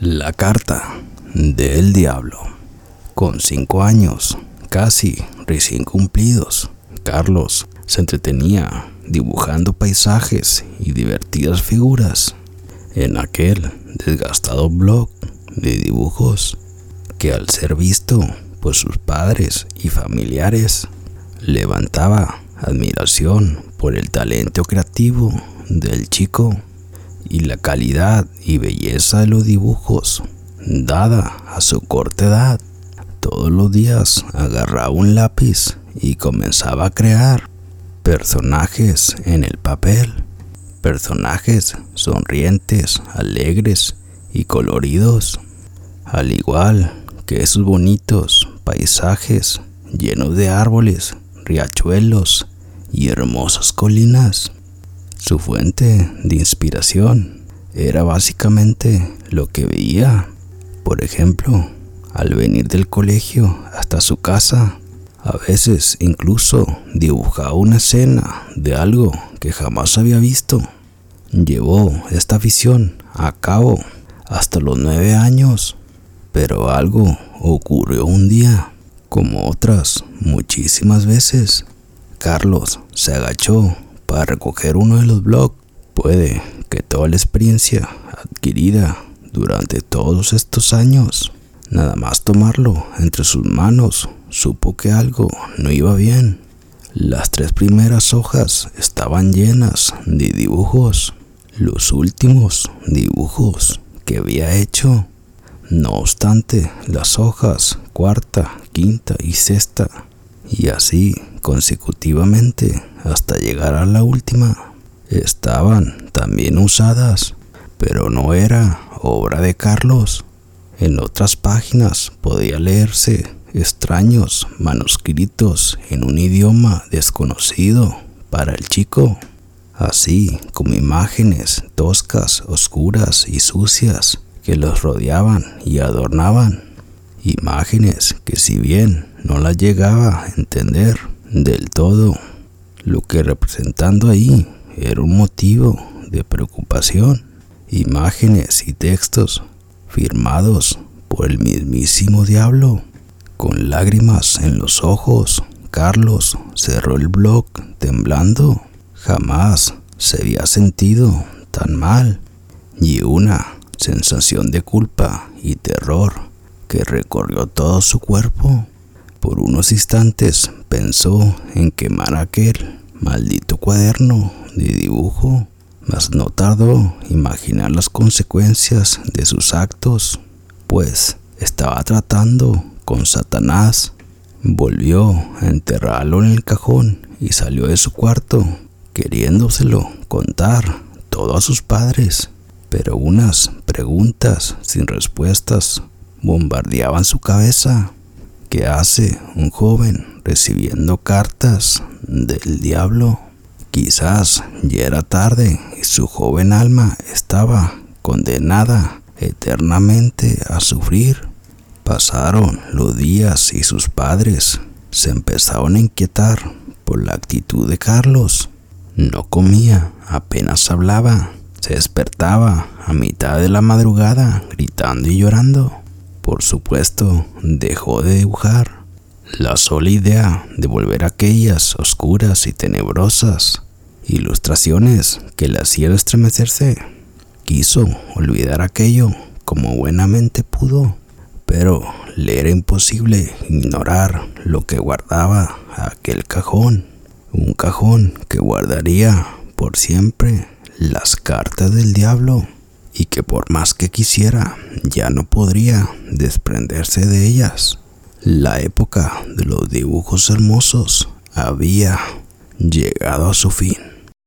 La carta del diablo. Con cinco años, casi recién cumplidos, Carlos se entretenía dibujando paisajes y divertidas figuras en aquel desgastado blog de dibujos que al ser visto por sus padres y familiares levantaba admiración por el talento creativo del chico y la calidad y belleza de los dibujos dada a su corta edad. Todos los días agarraba un lápiz y comenzaba a crear personajes en el papel, personajes sonrientes, alegres y coloridos, al igual que esos bonitos paisajes llenos de árboles, riachuelos y hermosas colinas. Su fuente de inspiración era básicamente lo que veía. Por ejemplo, al venir del colegio hasta su casa, a veces incluso dibujaba una escena de algo que jamás había visto. Llevó esta visión a cabo hasta los nueve años, pero algo ocurrió un día, como otras muchísimas veces. Carlos se agachó para recoger uno de los blogs. Puede que toda la experiencia adquirida durante todos estos años, nada más tomarlo entre sus manos, supo que algo no iba bien. Las tres primeras hojas estaban llenas de dibujos, los últimos dibujos que había hecho. No obstante, las hojas cuarta, quinta y sexta, y así consecutivamente hasta llegar a la última, estaban también usadas, pero no era obra de Carlos. En otras páginas podía leerse extraños manuscritos en un idioma desconocido para el chico, así como imágenes toscas, oscuras y sucias que los rodeaban y adornaban. Imágenes que si bien no las llegaba a entender del todo, lo que representando ahí era un motivo de preocupación. Imágenes y textos firmados por el mismísimo diablo. Con lágrimas en los ojos, Carlos cerró el blog temblando. Jamás se había sentido tan mal y una sensación de culpa y terror que recorrió todo su cuerpo. Por unos instantes pensó en quemar aquel maldito cuaderno de dibujo, mas no tardó imaginar las consecuencias de sus actos, pues estaba tratando con Satanás. Volvió a enterrarlo en el cajón y salió de su cuarto, queriéndoselo contar todo a sus padres, pero unas preguntas sin respuestas bombardeaban su cabeza. ¿Qué hace un joven recibiendo cartas del diablo? Quizás ya era tarde y su joven alma estaba condenada eternamente a sufrir. Pasaron los días y sus padres se empezaron a inquietar por la actitud de Carlos. No comía, apenas hablaba, se despertaba a mitad de la madrugada gritando y llorando. Por supuesto, dejó de dibujar. La sola idea de volver a aquellas oscuras y tenebrosas ilustraciones que le hacían estremecerse, quiso olvidar aquello como buenamente pudo, pero le era imposible ignorar lo que guardaba aquel cajón, un cajón que guardaría por siempre las cartas del diablo y que por más que quisiera ya no podría desprenderse de ellas. La época de los dibujos hermosos había llegado a su fin.